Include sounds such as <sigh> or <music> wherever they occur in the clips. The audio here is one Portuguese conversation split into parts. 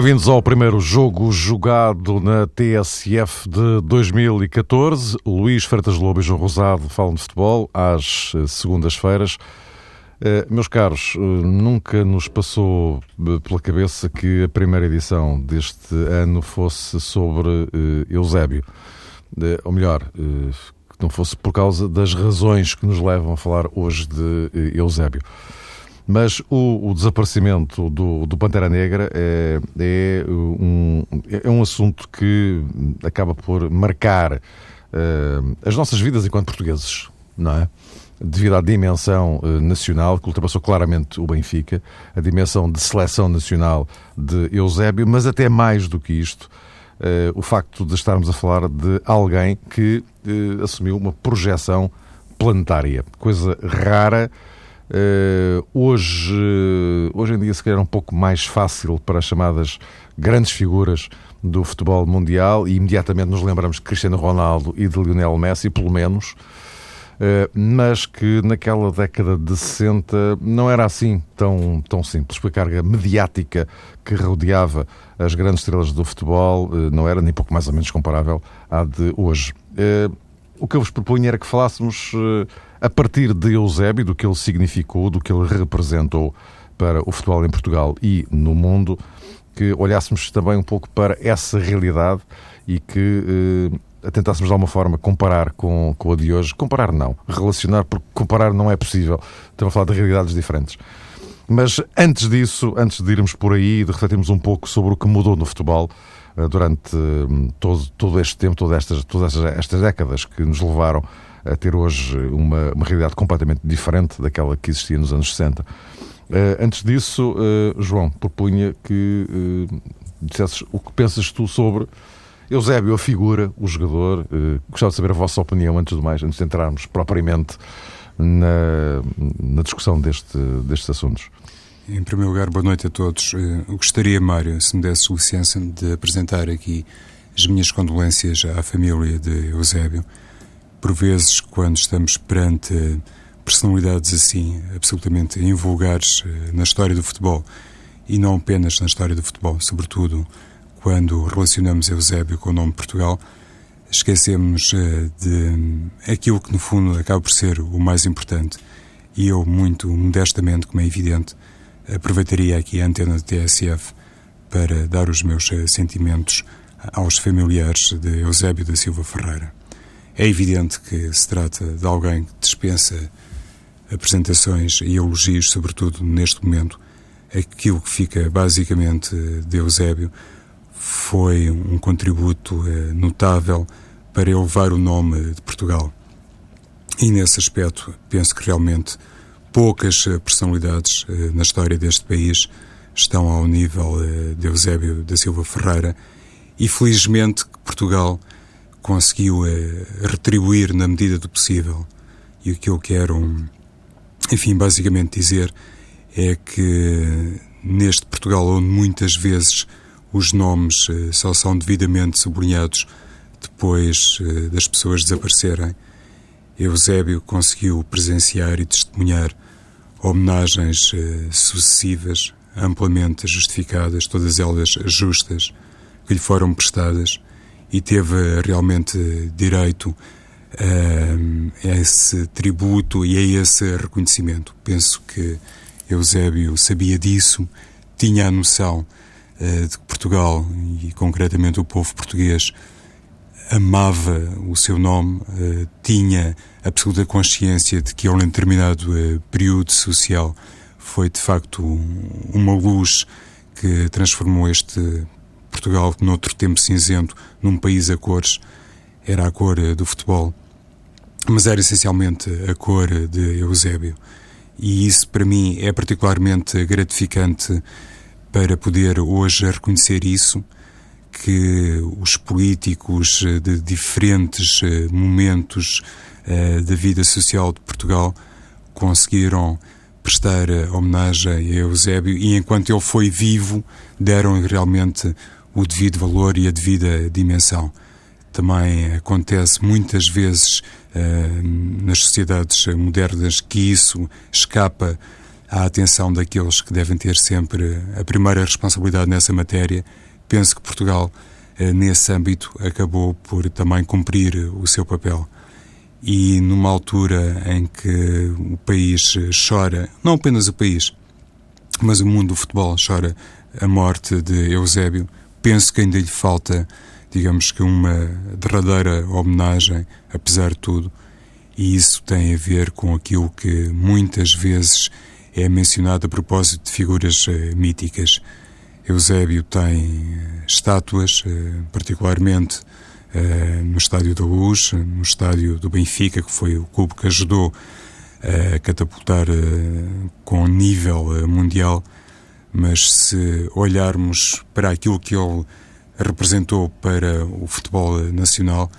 bem-vindos ao primeiro jogo jogado na TSF de 2014. Luís Freitas Lobo e João Rosado falam de futebol às eh, segundas-feiras. Uh, meus caros, uh, nunca nos passou pela cabeça que a primeira edição deste ano fosse sobre Eusébio. ou melhor, que não fosse por causa das razões que nos levam a falar hoje de Eusébio. Mas o, o desaparecimento do, do, Pantera Negra é, é, um, é um assunto que acaba por marcar uh, as nossas vidas enquanto portugueses, não é? Devido à dimensão uh, nacional, que ultrapassou claramente o Benfica, a dimensão de seleção nacional de Eusébio, mas até mais do que isto, uh, o facto de estarmos a falar de alguém que assumiu uma projeção planetária, coisa rara Uh, hoje, hoje em dia, se calhar, é um pouco mais fácil para as chamadas grandes figuras do futebol mundial e imediatamente nos lembramos de Cristiano Ronaldo e de Lionel Messi, pelo menos, uh, mas que naquela década de 60 não era assim tão, tão simples, porque a carga mediática que rodeava as grandes estrelas do futebol uh, não era nem pouco mais ou menos comparável à de hoje. o que eu vos propunha era que falássemos a partir de Eusébio, do que ele significou, do que ele representou para o futebol em Portugal e no mundo, que olhássemos também um pouco para essa realidade e que eh, tentássemos de alguma forma comparar com, com a de hoje. Comparar não, relacionar, porque comparar não é possível. Estamos a falar de realidades diferentes. Mas antes disso, antes de irmos por aí e de refletirmos um pouco sobre o que mudou no futebol eh, durante eh, todo, todo este tempo, todas estas, todas estas décadas que nos levaram a ter hoje uma, uma realidade completamente diferente daquela que existia nos anos 60. Uh, eh, antes disso, uh, João, propunha que uh, dissesses o que pensas tu sobre Eusébio, a figura, o jogador. Gostava de saber a vossa opinião, antes de mais, antes de entrarmos propriamente na, na discussão deste, destes assuntos. Em primeiro lugar, boa noite a todos. Eu gostaria, Mário, se me desse licença, de apresentar aqui as minhas condolências à família de Eusébio por vezes, quando estamos perante personalidades assim, absolutamente invulgares eh, na história do futebol, e não apenas na história do futebol, sobretudo quando relacionamos Eusébio com o nome Portugal, esquecemos eh, de aquilo que, no fundo, acaba por ser o mais importante. E eu, muito modestamente, como é evidente, aproveitaria aqui a antena de TSF para dar os meus eh, sentimentos aos familiares de Eusébio da Silva Ferreira. É evidente que se trata de alguém que dispensa apresentações e elogios, sobretudo neste momento. Aquilo que fica basicamente de Eusébio foi um contributo eh, notável para elevar o nome de Portugal. E nesse aspecto, penso que realmente poucas eh, personalidades eh, na história deste país estão ao nível de Eusébio da Silva Ferreira e felizmente Portugal conseguiu é, retribuir na medida do possível. E o que eu quero, enfim, basicamente dizer é que neste Portugal, onde muitas vezes os nomes é, só são devidamente sublinhados depois é, das pessoas desaparecerem, Eusébio conseguiu presenciar e testemunhar homenagens sucessivas, amplamente justificadas, todas elas justas, que lhe foram prestadas e teve realmente direito a, esse tributo e a esse reconhecimento. Penso que Eusébio sabia disso, tinha a noção uh, de que Portugal, e concretamente o povo português, amava o seu nome, uh, tinha absoluta consciência de que, a um determinado uh, período social, foi de facto uma luz que transformou este Portugal, noutro tempo cinzento, num país a cores, era a cor eh, do futebol, mas era essencialmente a cor de Eusébio. E isso, para mim, é particularmente gratificante para poder hoje reconhecer isso, que os políticos eh, de diferentes eh, momentos da vida social de Portugal conseguiram prestar homenagem a Eusébio e enquanto ele foi vivo deram realmente o devido valor e a devida dimensão. Também acontece muitas vezes uh, nas sociedades modernas que isso escapa à atenção daqueles que devem ter sempre a primeira responsabilidade nessa matéria. Penso que Portugal, eh, nesse âmbito, acabou por também cumprir o seu papel. E numa altura em que o país chora, não apenas o país, mas o mundo do futebol chora a morte de Eusébio, penso que ainda lhe falta, digamos que, uma derradeira homenagem, apesar de tudo, e isso tem a ver com aquilo que muitas vezes é mencionado a propósito de figuras uh, míticas. Eusébio tem eh, estátuas, uh, particularmente uh, no Estádio da Luz, no Estádio do Benfica, que foi o clube que ajudou a catapultar com nível mundial. Mas se olharmos para aquilo que ele representou para o futebol nacional,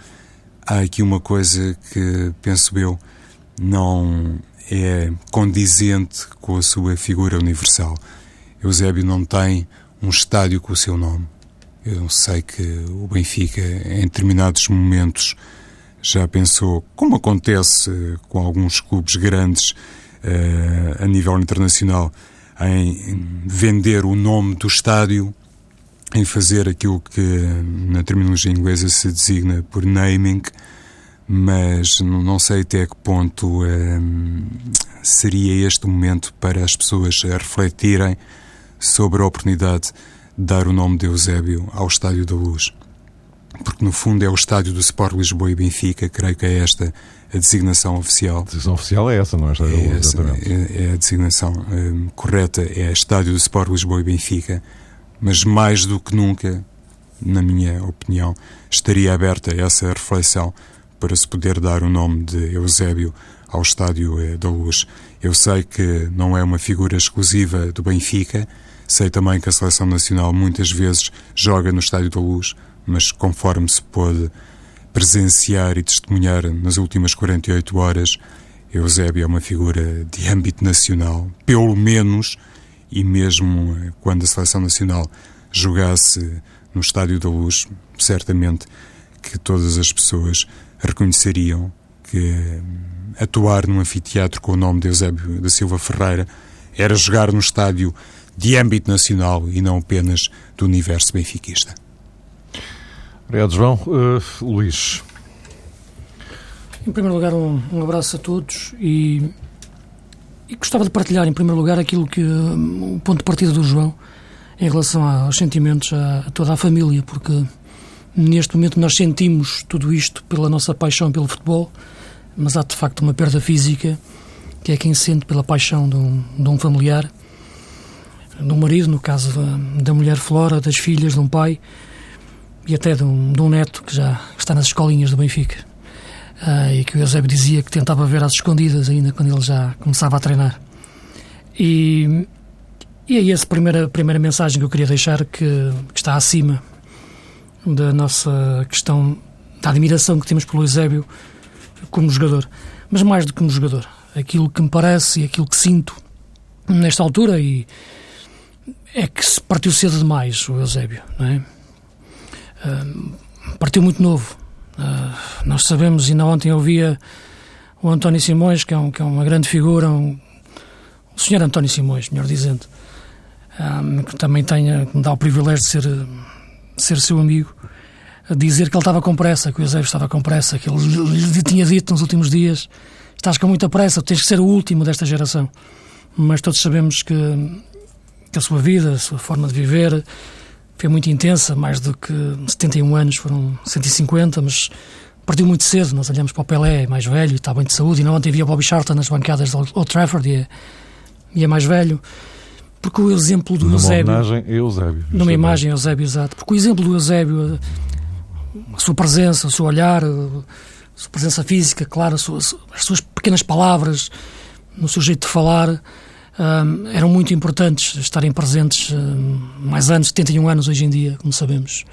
há aqui uma coisa que, penso eu, não é condizente com a sua figura universal. Eusébio não tem um estádio com o seu nome. Eu sei que o Benfica, em determinados momentos, já pensou, como acontece com alguns clubes grandes uh, a nível internacional, em vender o nome do estádio, em fazer aquilo que na terminologia inglesa se designa por naming, mas não sei até que ponto hum, seria este o momento para as pessoas refletirem sobre a oportunidade de dar o nome de Eusébio ao Estádio da Luz. Porque, no fundo, é o estádio do Sport Lisboa e Benfica, creio que é esta a designação oficial. A designação oficial é essa, não é? Estádio é, Luz, exatamente. É, é, a designação hum, correta, é Estádio do Sport Lisboa e Benfica, mas mais do que nunca, na minha opinião, estaria aberta essa reflexão para se poder dar o nome de Eusébio ao Estádio eh, da Luz. Eu sei que não é uma figura exclusiva do Benfica, sei também que a Seleção Nacional muitas vezes joga no Estádio da Luz, mas conforme se pôde presenciar e testemunhar nas últimas 48 horas, Eusébio é uma figura de âmbito nacional, pelo menos, e mesmo eh, quando a Seleção Nacional jogasse no Estádio da Luz, certamente que todas as pessoas reconheceriam que hum, atuar num anfiteatro com o nome de Eusébio da Silva Ferreira era jogar num estádio de âmbito nacional e não apenas do universo benfiquista. Obrigado, João. Uh, Luís. Em primeiro lugar, um, um abraço a todos e, e, gostava de partilhar, em primeiro lugar, aquilo que um, o ponto de partida do João em relação aos sentimentos a, a toda a família, porque Neste momento nós sentimos tudo isto pela nossa paixão pelo futebol, mas há de facto uma perda física que é quem sente pela paixão de um, de um familiar, de um marido, no caso da, da, mulher Flora, das filhas, de um pai e até de um, de um neto que já está nas escolinhas do Benfica. Ah, e que o Eusébio dizia que tentava ver às escondidas ainda quando ele já começava a treinar. E, e é essa a primeira, primeira mensagem que eu queria deixar que, que está acima da nossa questão da admiração que temos pelo Eusébio como jogador. Mas mais do que como jogador. Aquilo que me parece e aquilo que sinto nesta altura e é que se partiu cedo demais o Eusébio, não é? Uh, partiu muito novo. Uh, nós sabemos, ainda ontem eu via o António Simões, que é, um, que é uma grande figura, um, o senhor António Simões, melhor dizendo, um, que também tenha, que me dá o privilégio de ser ser seu amigo, a dizer que ele estava com pressa, que o Eusébio estava com pressa, que ele lhe tinha dito nos últimos dias: estás com muita pressa, tens que ser o último desta geração. Mas todos sabemos que, que a sua vida, a sua forma de viver foi muito intensa, mais do que 71 anos, foram 150, mas partiu muito cedo. Nós olhamos para o Pelé, mais velho, está bem de saúde, e não ontem via Bobby Charlton nas bancadas do Old Trafford e é, e é mais velho. Porque o exemplo do numa Eusébio. Numa imagem a Eusébio. Numa imagem a Eusébio, exato. Porque o exemplo do Eusébio, a sua presença, o seu olhar, a sua presença física, claro, as suas, as suas pequenas palavras, no seu jeito de falar, eram muito importantes estarem presentes mais anos, 71 anos hoje em dia, como sabemos.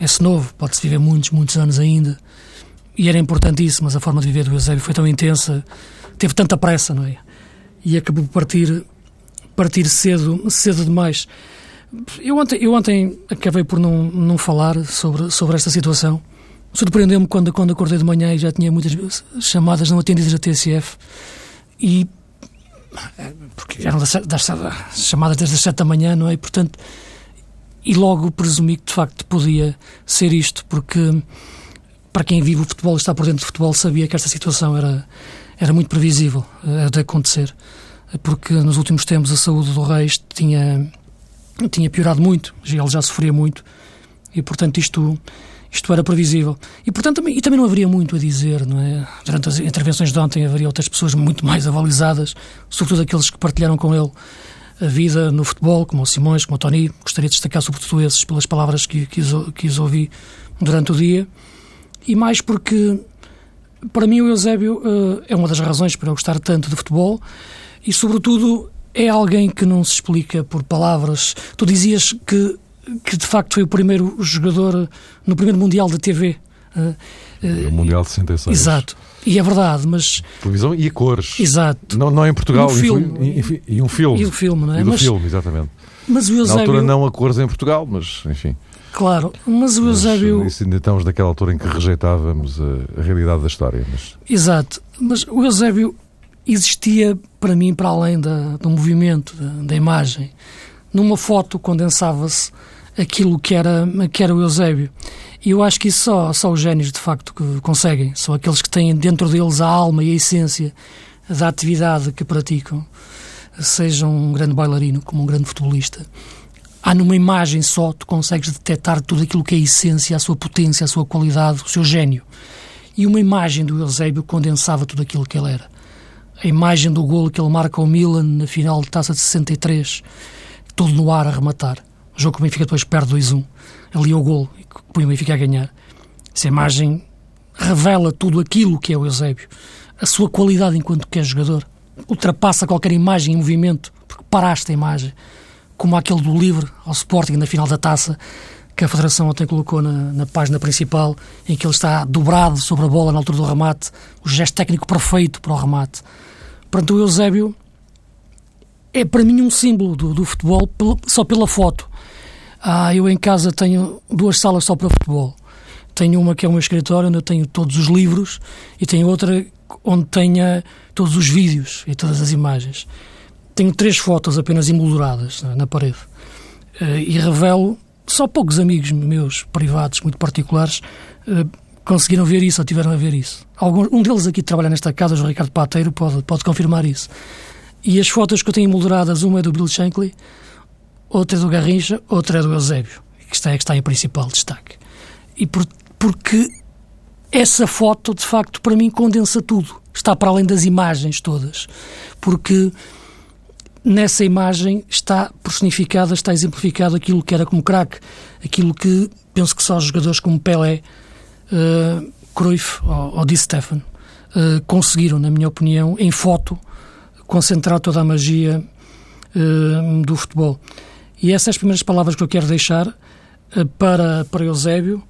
É-se novo, pode-se viver muitos, muitos anos ainda. E era importantíssimo, mas a forma de viver do Eusébio foi tão intensa, teve tanta pressa, não é? E acabou por partir partir cedo, cedo demais. Eu ontem, eu ontem acabei por não, não falar sobre, sobre esta situação. Surpreendeu-me quando, quando acordei de manhã e já tinha muitas chamadas não atendidas da TSF. E porque eram das, das, chamadas desde as sete da manhã, não é? E, portanto, e logo presumi que de facto podia ser isto, porque para quem vive o futebol e está por dentro do futebol sabia que esta situação era, era muito previsível uh, de acontecer, porque nos últimos tempos a saúde do Reis tinha, tinha piorado muito, ele já sofria muito, e portanto isto isto era previsível. E, portanto, também, e também não haveria muito a dizer, não é? Durante as intervenções de ontem haveria outras pessoas muito mais avalizadas, sobretudo aqueles que partilharam com ele a vida no futebol, como o Simões, como o Tony. Gostaria de destacar sobretudo esses pelas palavras que, que, os ouvi durante o dia. E mais porque, para mim, o Eusébio uh, é uma das razões para eu gostar tanto de futebol e, sobretudo, é alguém que não se explica por palavras. Tu dizias que que de facto foi o primeiro jogador no primeiro Mundial da TV. Uh, uh, o Mundial de 66. Exato. E é verdade, mas. Televisão e a cores. Exato. Não, não em Portugal. E, um filme. E, e, um filme. E o filme, não é? E mas, filme, exatamente. Mas o Eusébio... Na altura não a cores em Portugal, mas enfim. Claro, mas o Eusébio. Mas, ainda estamos naquela altura em que rejeitávamos a, a realidade da história. Mas... Exato. Mas o Eusébio existia para mim para além da, do movimento, da, da imagem. Numa foto condensava-se aquilo que era, que era o Eusébio. E eu acho que isso só, só os génios, de facto, que conseguem. São aqueles que têm dentro deles a alma e a essência da atividade que praticam. Seja um grande bailarino, como um grande futebolista. Há numa imagem só, tu consegues detectar tudo aquilo que é a essência, a sua potência, a sua qualidade, o seu gênio. E uma imagem do Eusébio condensava tudo aquilo que ele era. A imagem do golo que ele marca ao Milan na final de taça de 63, todo no ar a rematar o jogo que o Benfica depois perde 2-1, ali é o gol que põe o Benfica a ganhar. Essa imagem revela tudo aquilo que é o Eusébio. A sua qualidade enquanto que é jogador. Ultrapassa qualquer imagem em movimento, porque paraste a imagem. Como aquele do livre ao Sporting na final da taça, que a Federação ontem colocou na, na, página principal, em que ele está dobrado sobre a bola na altura do remate, o gesto técnico perfeito para o remate. Portanto, o Eusébio é para mim um símbolo do, do futebol só pela foto. Ah, eu em casa tenho duas salas só para futebol. Tenho uma que é o meu escritório, onde eu tenho todos os livros, e tenho outra onde tenha todos os vídeos e todas as imagens. Tenho três fotos apenas emolduradas na, na parede. Uh, e revelo, só poucos amigos meus, privados, muito particulares, uh, conseguiram ver isso ou tiveram a ver isso. Algum, um deles aqui trabalha nesta casa, o Ricardo Pateiro, pode, pode confirmar isso. E as fotos que eu tenho emolduradas, uma é do Bill Shankly, outra é do Garrincha, outra é do Eusébio, que está, que está em principal destaque. E por, porque essa foto, de facto, para mim condensa tudo. Está para além das imagens todas. Porque nessa imagem está personificada, está exemplificado aquilo que era como craque, aquilo que penso que só jogadores como Pelé, uh, Cruyff ou, ou Di Stefano uh, conseguiram, na minha opinião, em foto, concentrar toda a magia uh, do futebol. E essas são as primeiras palavras que eu quero deixar uh, para, para Eusébio,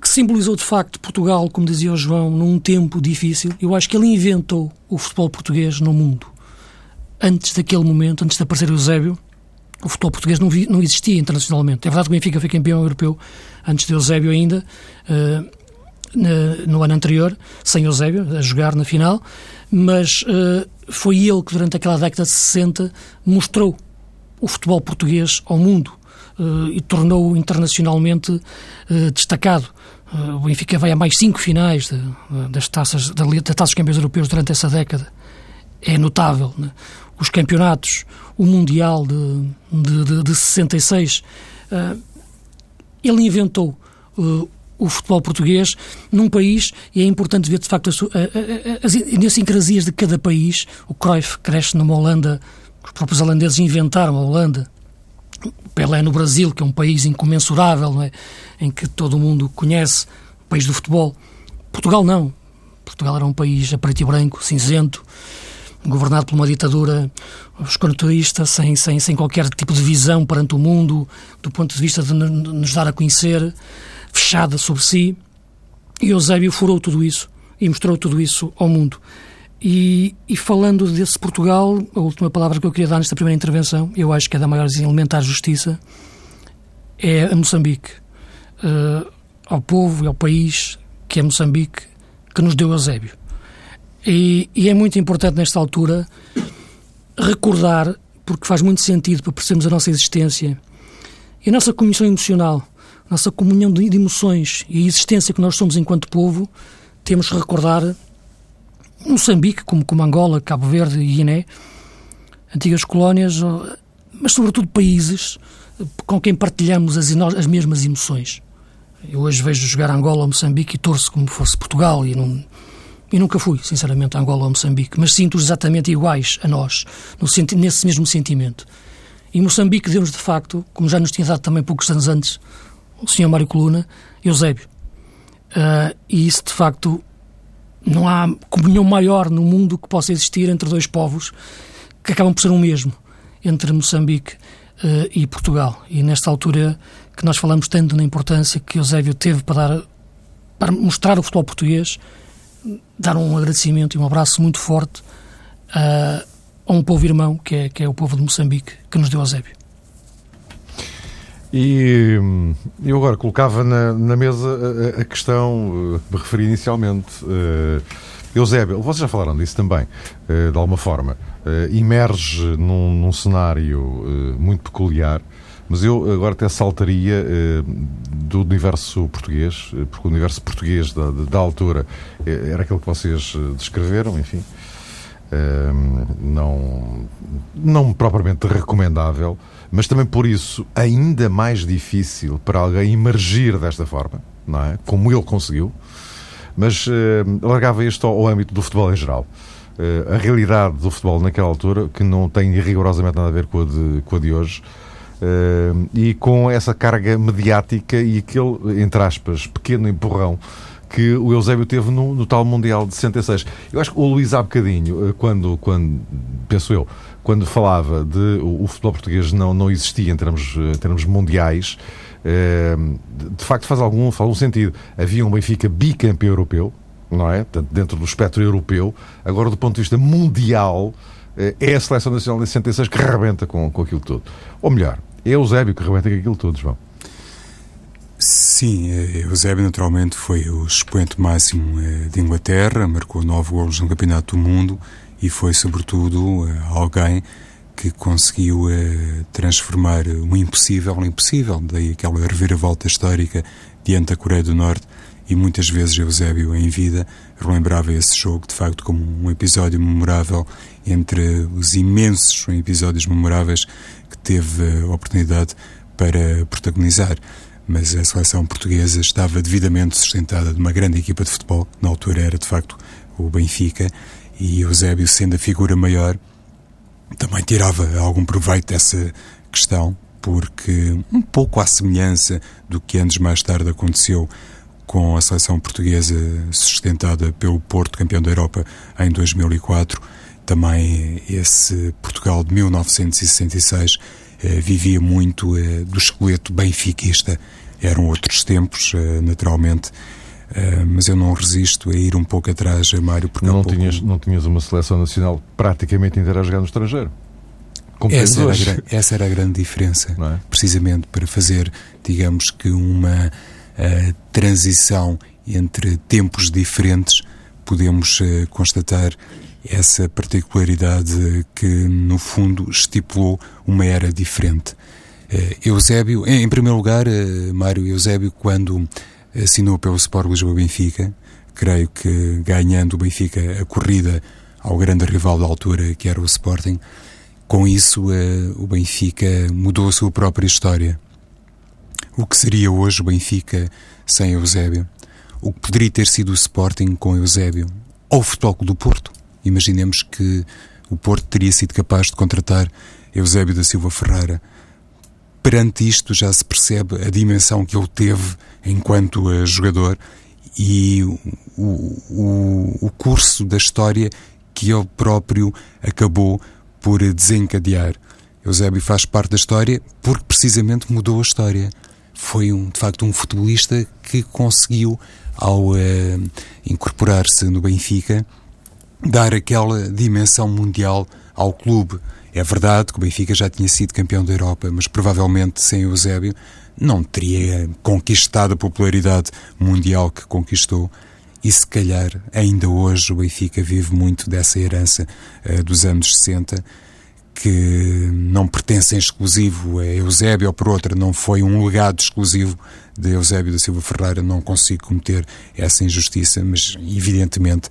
que simbolizou de facto Portugal, como dizia o João, num tempo difícil. Eu acho que ele inventou o futebol português no mundo. Antes daquele momento, antes de aparecer Eusébio, o futebol português não, vi, não existia internacionalmente. É verdade que o Benfica foi campeão europeu antes de Eusébio ainda, uh, no ano anterior, sem Eusébio, a jogar na final, mas uh, foi ele que durante aquela década de 60 mostrou o futebol português ao mundo uh, e tornou-o internacionalmente uh, destacado. O Benfica vai a mais cinco finais de, das taças da, da taças campeões europeus durante essa década. É notável. Né? Os campeonatos, o Mundial de, de, de, de 66, ele inventou o futebol português num país, e é importante ver de facto as, as, as idiosincrasias de cada país. O Cruyff cresce numa Holanda os próprios holandeses inventaram a Holanda. Pelé no Brasil, que é um país incomensurável, é? em que todo o mundo conhece, o país do futebol. Portugal não. Portugal era um país a preto e branco, cinzento, governado por uma ditadura escroturista, sem, sem, sem qualquer tipo de visão perante o mundo, do ponto de vista de nos dar a conhecer, fechada sobre si. E Eusébio furou tudo isso e mostrou tudo isso ao mundo. E, e, falando desse Portugal, a última palavra que eu queria dar nesta primeira intervenção, eu acho que é da maior elementar justiça, é a Moçambique. Uh, ao povo e ao país que é Moçambique, que nos deu Eusébio. E, e é muito importante nesta altura recordar, porque faz muito sentido para percebermos a nossa existência e a nossa comunhão emocional, nossa comunhão de emoções e a existência que nós somos enquanto povo, temos que recordar Moçambique, como, como Angola, Cabo Verde e Guiné, antigas colónias, mas sobretudo países com quem partilhamos as, as mesmas emoções. Eu hoje vejo jogar Angola ou Moçambique e torço como fosse Portugal e, não, e nunca fui, sinceramente, a Angola ou Moçambique, mas sinto-os exatamente iguais a nós, no, nesse mesmo sentimento. E Moçambique deu-nos, de facto, como já nos tinha dado também poucos anos antes, o Sr. Mário Coluna, Eusébio. Uh, e isso, de facto, não há comunhão maior no mundo que possa existir entre dois povos que acabam por ser o um mesmo, entre Moçambique uh, e Portugal. E nesta altura que nós falamos tanto na importância que Eusébio teve para, dar, para mostrar o futebol português, dar um agradecimento e um abraço muito forte uh, a um povo irmão, que é, que é o povo de Moçambique, que nos deu Eusébio. E hum, eu agora colocava na, na mesa a, a, questão, me referi inicialmente, uh, Eusébio, vocês já falaram disso também, uh, de alguma forma, uh, emerge num, num cenário uh, muito peculiar, mas eu agora até saltaria do universo português, porque o universo português da, da altura era aquele que vocês descreveram, enfim, não, não propriamente recomendável, mas também por isso ainda mais difícil para alguém emergir desta forma, não é? Como ele conseguiu mas largava isto ao, âmbito do futebol em geral. Uh, a realidade do futebol naquela altura, que não tem rigorosamente nada a ver com a de, com a de hoje, uh, e com essa carga mediática e aquele, entre aspas, pequeno empurrão que o Eusébio teve no, no, tal Mundial de 66. Eu acho que o Luís há bocadinho, quando, quando penso eu, quando falava de o, o futebol português não, não existia em termos, em termos mundiais, Ehm, de facto faz algum, faz algum sentido. Havia um Benfica bicampeão europeu, não é? dentro do espectro europeu. Agora, do ponto de vista mundial, eh, é a seleção nacional de 66 que rebenta com, com aquilo tudo. Ou melhor, é Eusébio que rebenta com aquilo tudo, João. Sim, eh, Eusébio naturalmente foi o expoente máximo eh, de Inglaterra, marcou nove golos no Campeonato do Mundo e foi, sobretudo, alguém que conseguiu eh, transformar o impossível no impossível, daí aquela reviravolta histórica diante da Coreia do Norte e muitas vezes Eusébio em vida relembrava esse jogo de facto como um episódio memorável entre os imensos episódios memoráveis que teve a oportunidade para protagonizar. Mas a seleção portuguesa estava devidamente sustentada de uma grande equipa de futebol, na altura era de facto o Benfica, e Eusébio sendo a figura maior também tirava algum proveito dessa questão, porque um pouco à semelhança do que anos mais tarde aconteceu com a seleção portuguesa sustentada pelo Porto, campeão da Europa em 2004, também esse Portugal de 1966 eh, vivia muito eh, do esqueleto benfiquista. Eram outros tempos, eh, naturalmente, Uh, mas eu não resisto a ir um pouco atrás, Mário, porque não, pouco... tinhas, não tinhas uma seleção nacional praticamente inteira a jogar no estrangeiro. Essa era, a, essa era, a, grande diferença, é? precisamente para fazer, digamos que, uma uh, transição entre tempos diferentes, podemos uh, constatar essa particularidade que, no fundo, estipulou uma era diferente. Eusébio, em, primeiro lugar, Mário Eusébio, quando assinou pelo Sport Lisboa Benfica, creio que ganhando o Benfica a corrida ao grande rival da altura, que era o Sporting. Com isso, eh, o Benfica mudou a sua própria história. O que seria hoje o Benfica sem Eusébio? O que poderia ter sido o Sporting com Eusébio? Ou o Futebol do Porto? Imaginemos que o Porto teria sido capaz de contratar Eusébio da Silva Ferreira perante isto já se percebe a dimensão que ele teve enquanto uh, jogador e o, o, o curso da história que ele próprio acabou por desencadear. Eusébio faz parte da história porque precisamente mudou a história. Foi, um, de facto, um futebolista que conseguiu, ao uh, incorporar-se no Benfica, dar aquela dimensão mundial ao clube é verdade que o Benfica já tinha sido campeão da Europa, mas provavelmente sem Eusébio não teria conquistado a popularidade mundial que conquistou. E se calhar ainda hoje o Benfica vive muito dessa herança uh, dos anos 60 que não pertencem exclusivo a Eusébio ou por outra, não foi um legado exclusivo de Eusébio da Silva Ferreira, não consigo cometer essa injustiça, mas evidentemente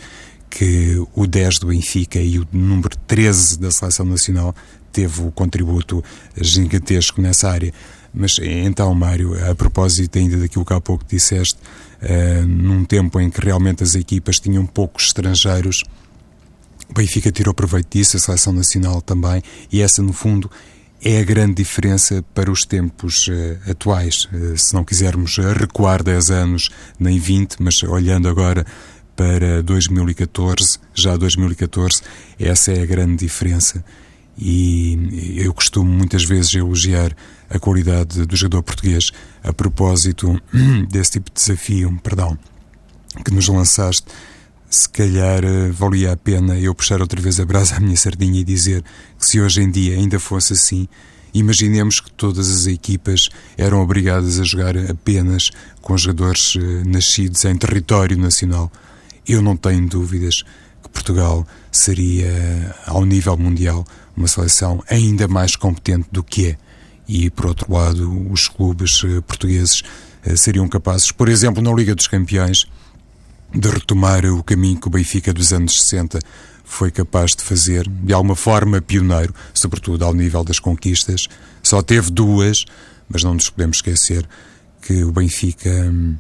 que o 10 do Benfica e o número 13 da Seleção Nacional teve o contributo gigantesco nessa área. Mas então, Mário, a propósito ainda daquilo que há pouco disseste, uh, num tempo em que realmente as equipas tinham poucos estrangeiros, o Benfica tirou proveito disso, a Seleção Nacional também, e essa, no fundo, é a grande diferença para os tempos uh, atuais. Uh, se não quisermos recuar 10 anos, nem 20, mas olhando agora para 2014, já 2014, essa é a grande diferença. E eu costumo muitas vezes elogiar a qualidade do jogador português a propósito <clears throat> desse tipo de desafio, perdão, que nos lançaste. Se calhar eh, valia a pena eu puxar outra vez a brasa à minha sardinha e dizer que se hoje em dia ainda fosse assim, imaginemos que todas as equipas eram obrigadas a jogar apenas com jogadores eh, nascidos em território nacional eu não tenho dúvidas que Portugal seria, ao nível mundial, uma seleção ainda mais competente do que é. E, por outro lado, os clubes eh, portugueses eh, seriam capazes, por exemplo, na Liga dos Campeões, de retomar o caminho que o Benfica dos anos 60 foi capaz de fazer, de alguma forma pioneiro, sobretudo ao nível das conquistas. Só teve duas, mas não nos podemos esquecer que o Benfica hum,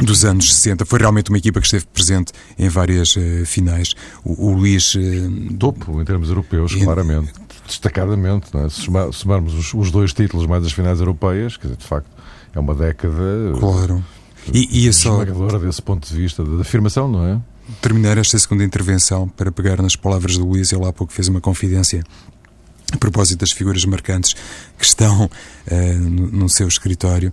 dos anos 60. Foi realmente uma equipa que esteve presente em várias uh, finais. O, o Luís. Uh, Topo, em termos europeus, claramente. Destacadamente. É? Se somarmos os, os, dois títulos mais as finais europeias, quer dizer, de facto, é uma década. Claro. E, e é só. desse ponto de vista, da afirmação, não é? Terminar esta segunda intervenção para pegar nas palavras do Luís, ele há pouco fez uma confidência a propósito das figuras marcantes que estão uh, no, no seu escritório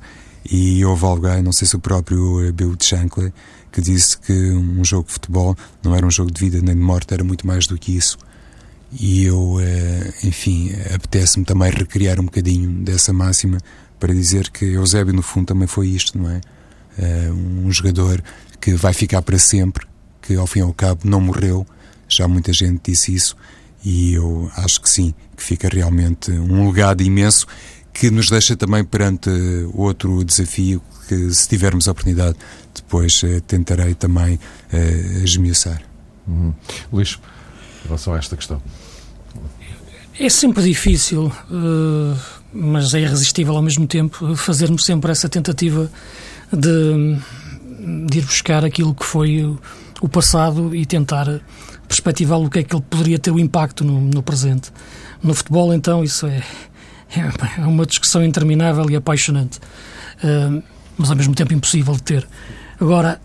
e houve alguém, não sei se o próprio Bill Shankly, que disse que um jogo de futebol não era um jogo de vida nem de morte, era muito mais do que isso. E eu, eh, enfim, apetece-me também recriar um bocadinho dessa máxima para dizer que Eusébio, no fundo, também foi isto, não é? Eh, um jogador que vai ficar para sempre, que ao fim e ao cabo não morreu, já muita gente disse isso, e eu acho que sim, que fica realmente um legado imenso que nos deixa também perante outro desafio que, se tivermos a oportunidade, depois eh, tentarei também eh, esmiuçar. Uhum. Luís, em relação a esta questão. É sempre difícil, uh, mas é irresistível ao mesmo tempo, fazermos sempre essa tentativa de, de ir buscar aquilo que foi o, o passado e tentar perspectivar o que é que ele poderia ter o impacto no, no presente. No futebol, então, isso é, é uma discussão interminável e apaixonante, uh, mas ao mesmo tempo impossível de ter. Agora.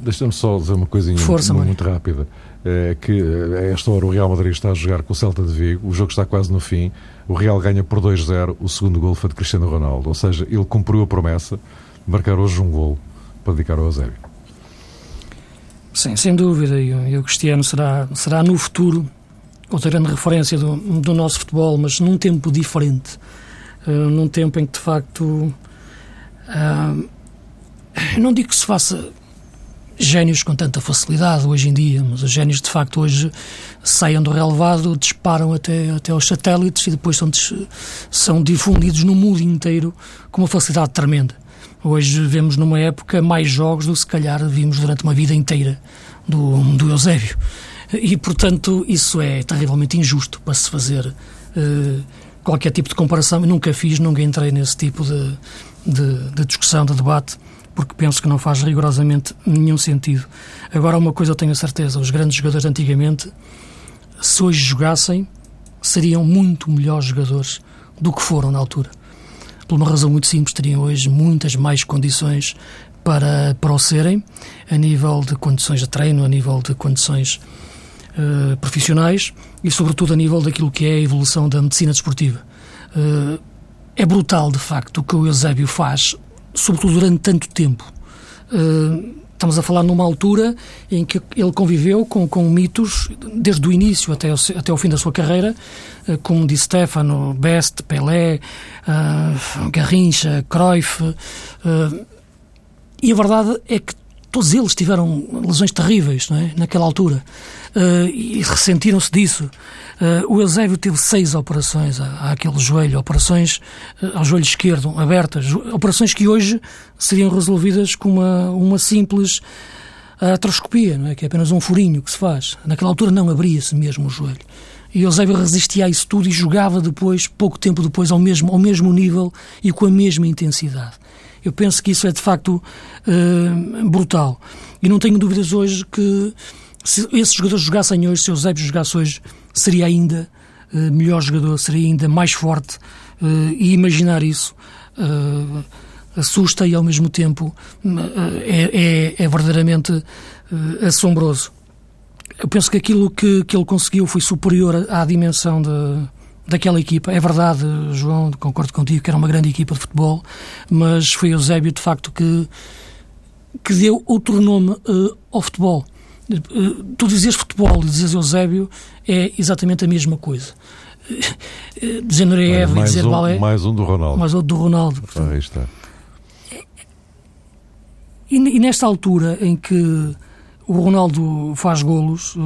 Deixa-me só dizer uma coisinha Força, muito, muito rápida. É que a esta hora o Real Madrid está a jogar com o Celta de Vigo, o jogo está quase no fim, o Real ganha por 2-0, o segundo gol foi de Cristiano Ronaldo, ou seja, ele cumpriu a promessa de marcar hoje um gol para dedicar ao Eusébio. Sim, sem dúvida, e o Cristiano será, será no futuro outra grande referência do, do nosso futebol, mas num tempo diferente, uh, num tempo em que de facto uh, não digo que se faça génios com tanta facilidade hoje em dia, mas os génios de facto hoje saem do relevado, disparam até, até aos satélites e depois são, são difundidos no mundo inteiro com uma facilidade tremenda. Hoje vemos numa época mais jogos do que se calhar vimos durante uma vida inteira do, do Eusébio. E, portanto, isso é terrivelmente injusto para se fazer uh, qualquer tipo de comparação. Eu nunca fiz, nunca entrei nesse tipo de, de, de, discussão, de debate, porque penso que não faz rigorosamente nenhum sentido. Agora, uma coisa eu tenho a certeza: os grandes jogadores antigamente, se hoje jogassem, seriam muito melhores jogadores do que foram na altura. Por uma razão muito simples, teriam hoje muitas mais condições para, para o serem, a nível de condições de treino, a nível de condições uh, profissionais e, sobretudo, a nível daquilo que é a evolução da medicina desportiva. Uh, é brutal, de facto, o que o Eusébio faz, sobretudo durante tanto tempo. Uh, estamos a falar numa altura em que ele conviveu com, com mitos desde o início até o, até o fim da sua carreira, como disse Stefano, Best, Pelé, Garrincha, Cruyff. e a verdade é que todos eles tiveram lesões terríveis não é? naquela altura uh, e ressentiram-se disso. Uh, o Eusébio teve seis operações àquele joelho, operações uh, ao joelho esquerdo, abertas, operações que hoje seriam resolvidas com uma, uma simples artroscopia, não é? que é apenas um furinho que se faz. Naquela altura não abria-se mesmo o joelho. E Eusébio resistia a isso tudo e jogava depois, pouco tempo depois, ao mesmo, ao mesmo nível e com a mesma intensidade. Eu penso que isso é de facto uh, brutal. E não tenho dúvidas hoje que se esses jogadores jogassem hoje, se Eusébio jogasse hoje, seria ainda uh, melhor jogador, seria ainda mais forte. Uh, e imaginar isso assusta e ao mesmo tempo é, é, é verdadeiramente assombroso. Eu penso que aquilo que, que ele conseguiu foi superior à dimensão de, daquela equipa. É verdade, João, concordo contigo que era uma grande equipa de futebol, mas foi Eusébio, de facto, que, que deu outro nome uh, ao futebol. Uh, tu dizias futebol e dizes Eusébio, é exatamente a mesma coisa. Uh, dizer Nureyev e dizer um, Balé. Mais um do Ronaldo. Mais outro do Ronaldo. Aí está. E, e nesta altura em que o Ronaldo faz golos,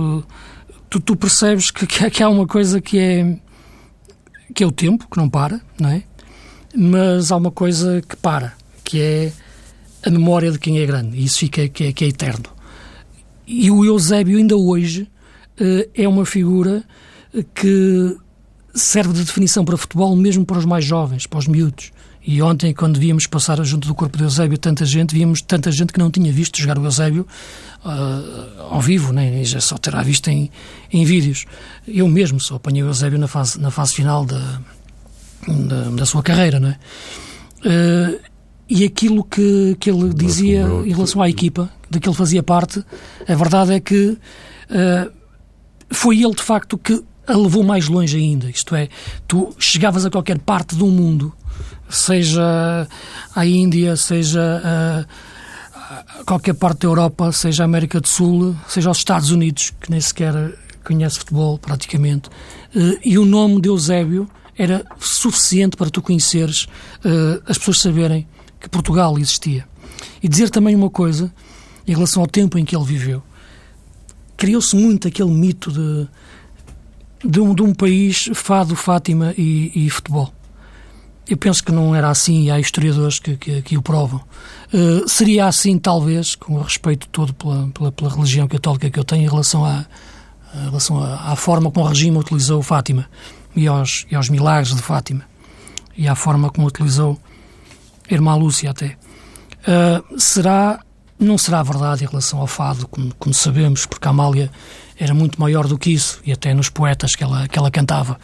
tu, tu, percebes que, que, há uma coisa que é que é o tempo, que não para, não é? Mas há uma coisa que para, que é a memória de quem é grande, e isso fica que é, que é eterno. E o Eusébio, ainda hoje, uh, é uma figura que serve de definição para futebol, mesmo para os mais jovens, para os miúdos. E ontem, quando víamos passar junto do corpo do Eusébio tanta gente, víamos tanta gente que não tinha visto jogar o Eusébio uh, ao vivo, nem já só terá visto em, em vídeos. Eu mesmo só apanhei o Eusébio na fase, na fase final da, da, da sua carreira, não é? Uh, e aquilo que, que ele dizia em relação à equipa, de que ele fazia parte, a verdade é que uh, foi ele, de facto, que a levou mais longe ainda. Isto é, tu chegavas a qualquer parte do mundo seja a Índia, seja a qualquer parte da Europa, seja a América do Sul, seja aos Estados Unidos, que nem sequer conhece futebol praticamente, eh, e o nome de Eusébio era suficiente para tu conheceres, eh, as pessoas saberem que Portugal existia. E dizer também uma coisa em relação ao tempo em que ele viveu. Criou-se muito aquele mito de, de, um, de um país fado, Fátima e, e futebol. Eu penso que não era assim e há historiadores que, que, que o provam. Uh, seria assim, talvez, com o respeito todo pela, pela, pela, religião católica que eu tenho em relação, à, em relação à, à, forma como o regime utilizou Fátima e aos, e aos milagres de Fátima e à forma como utilizou Irmã Lúcia até. Uh, será, não será verdade em relação ao fado, como, como sabemos, porque a Amália era muito maior do que isso, e até nos poetas que ela, que ela cantava.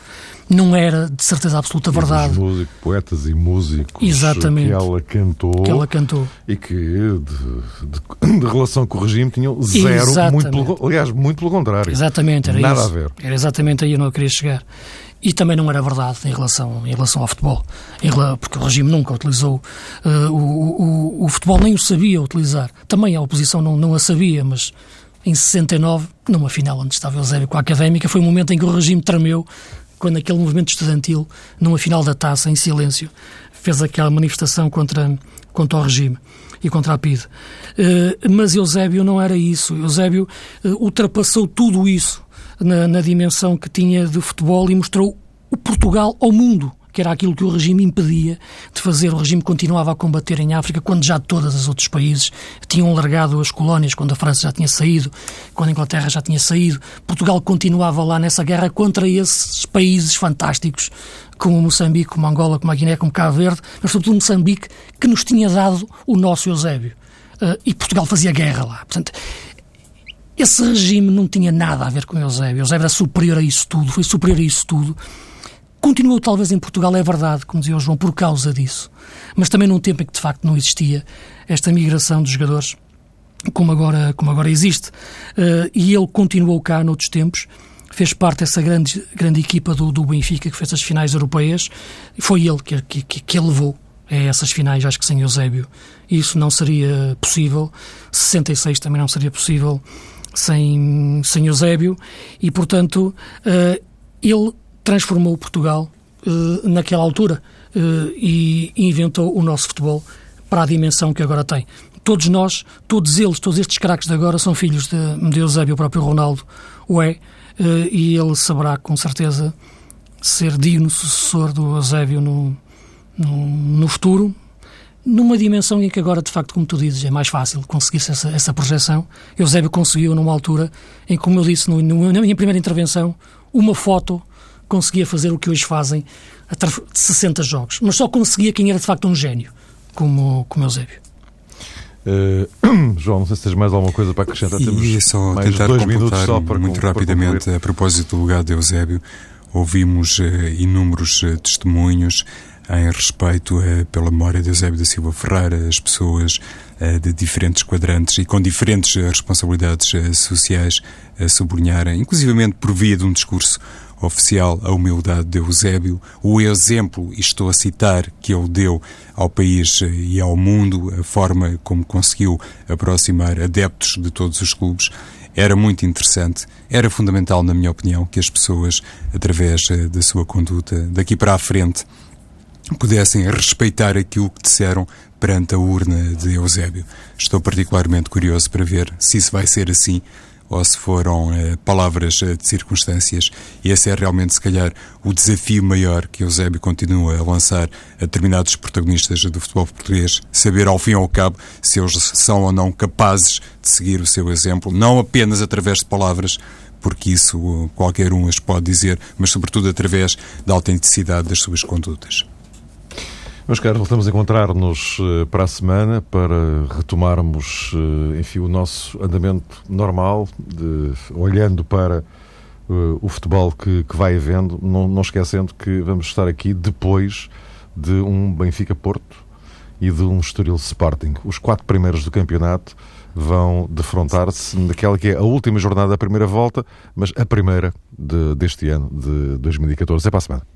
Não era, de certeza absoluta, verdade. Músicos, poetas e músicos Exatamente. que ela cantou. Que ela cantou. E que, de, de, <coughs> de relação com o regime, tinham zero, muito pelo, aliás, muito pelo contrário. Exatamente, era Nada isso. a ver. Era exatamente aí onde eu queria chegar. E também não era verdade em relação, em relação ao futebol, porque o regime nunca utilizou uh, o, o, o, futebol, nem o sabia utilizar. Também a oposição não, não a sabia, mas em 69, numa final onde estava Eusébio com a Académica, foi o momento em que o regime tremeu, quando aquele movimento estudantil, numa final da taça, em silêncio, fez aquela manifestação contra, contra o regime e contra a PIDE. Uh, mas Eusébio não era isso. Eusébio uh, ultrapassou tudo isso na, na dimensão que tinha de futebol e mostrou o Portugal ao mundo que era aquilo que o regime impedia de fazer. O regime continuava a combater em África quando já todos os outros países tinham largado as colónias, quando a França já tinha saído, quando a Inglaterra já tinha saído. Portugal continuava lá nessa guerra contra esses países fantásticos, como Moçambique, como Angola, como a Guiné, como Cabo Verde, mas sobretudo Moçambique, que nos tinha dado o nosso Eusébio. Uh, e Portugal fazia guerra lá. Portanto, esse regime não tinha nada a ver com Eusébio. Eusébio era superior a isso tudo, foi superior a isso tudo. Continuou talvez em Portugal, é verdade, como dizia o João, por causa disso. Mas também num tempo em que de facto não existia esta migração de jogadores como agora, como agora existe. Uh, e ele continuou cá noutros tempos, fez parte dessa grande, grande equipa do, do Benfica que fez as finais europeias. Foi ele que, que, que ele levou a essas finais, acho que sem Eusébio. Isso não seria possível. 66 também não seria possível sem, sem Eusébio. E, portanto, uh, ele transformou Portugal uh, naquela altura uh, e inventou o nosso futebol para a dimensão que agora tem. Todos nós, todos eles, todos estes craques de agora são filhos de, de Eusébio, o próprio Ronaldo o é, uh, e ele saberá com certeza ser digno sucessor do Eusébio no, no, no, futuro, numa dimensão em que agora, de facto, como tu dizes, é mais fácil conseguir essa, essa projeção. Eusébio conseguiu numa altura em como eu disse no, no, na minha primeira intervenção, uma foto conseguia fazer o que hoje fazem de 60 jogos, mas só conseguia quem era de facto um gênio, como, como Eusébio. Uh, <coughs> João, não sei se tens mais alguma coisa para acrescentar. Temos e só mais tentar dois minutos só para muito para rapidamente a propósito do legado de Eusébio. Ouvimos uh, inúmeros uh, testemunhos em respeito pela memória de Eusébio da Silva Ferreira, as pessoas de diferentes quadrantes e com diferentes responsabilidades sociais a sublinharem, inclusivamente por via de um discurso oficial a humildade de Eusébio, o exemplo, e estou a citar, que ele deu ao país e ao mundo, a forma como conseguiu aproximar adeptos de todos os clubes, era muito interessante. Era fundamental, na minha opinião, que as pessoas, através eh, da sua conduta, daqui para a frente, pudessem respeitar aquilo que disseram perante a urna de Eusébio. Estou particularmente curioso para ver se isso vai ser assim ou se foram eh, palavras eh, de circunstâncias. E esse é realmente, se calhar, o desafio maior que Eusébio continua a lançar a determinados protagonistas do futebol português, saber ao fim e ao cabo se eles são ou não capazes de seguir o seu exemplo, não apenas através de palavras, porque isso qualquer um as pode dizer, mas sobretudo através da autenticidade das suas condutas. Meus caros, voltamos a encontrar-nos eh, para a semana para retomarmos, eh, enfim, o nosso andamento normal, de, olhando para uh, o futebol que, que vai havendo, não, não, esquecendo que vamos estar aqui depois de um Benfica-Porto e de um Estoril Sporting. Os quatro primeiros do campeonato vão defrontar-se naquela que é a última jornada da primeira volta, mas a primeira de, deste ano, de 2014. É para a semana.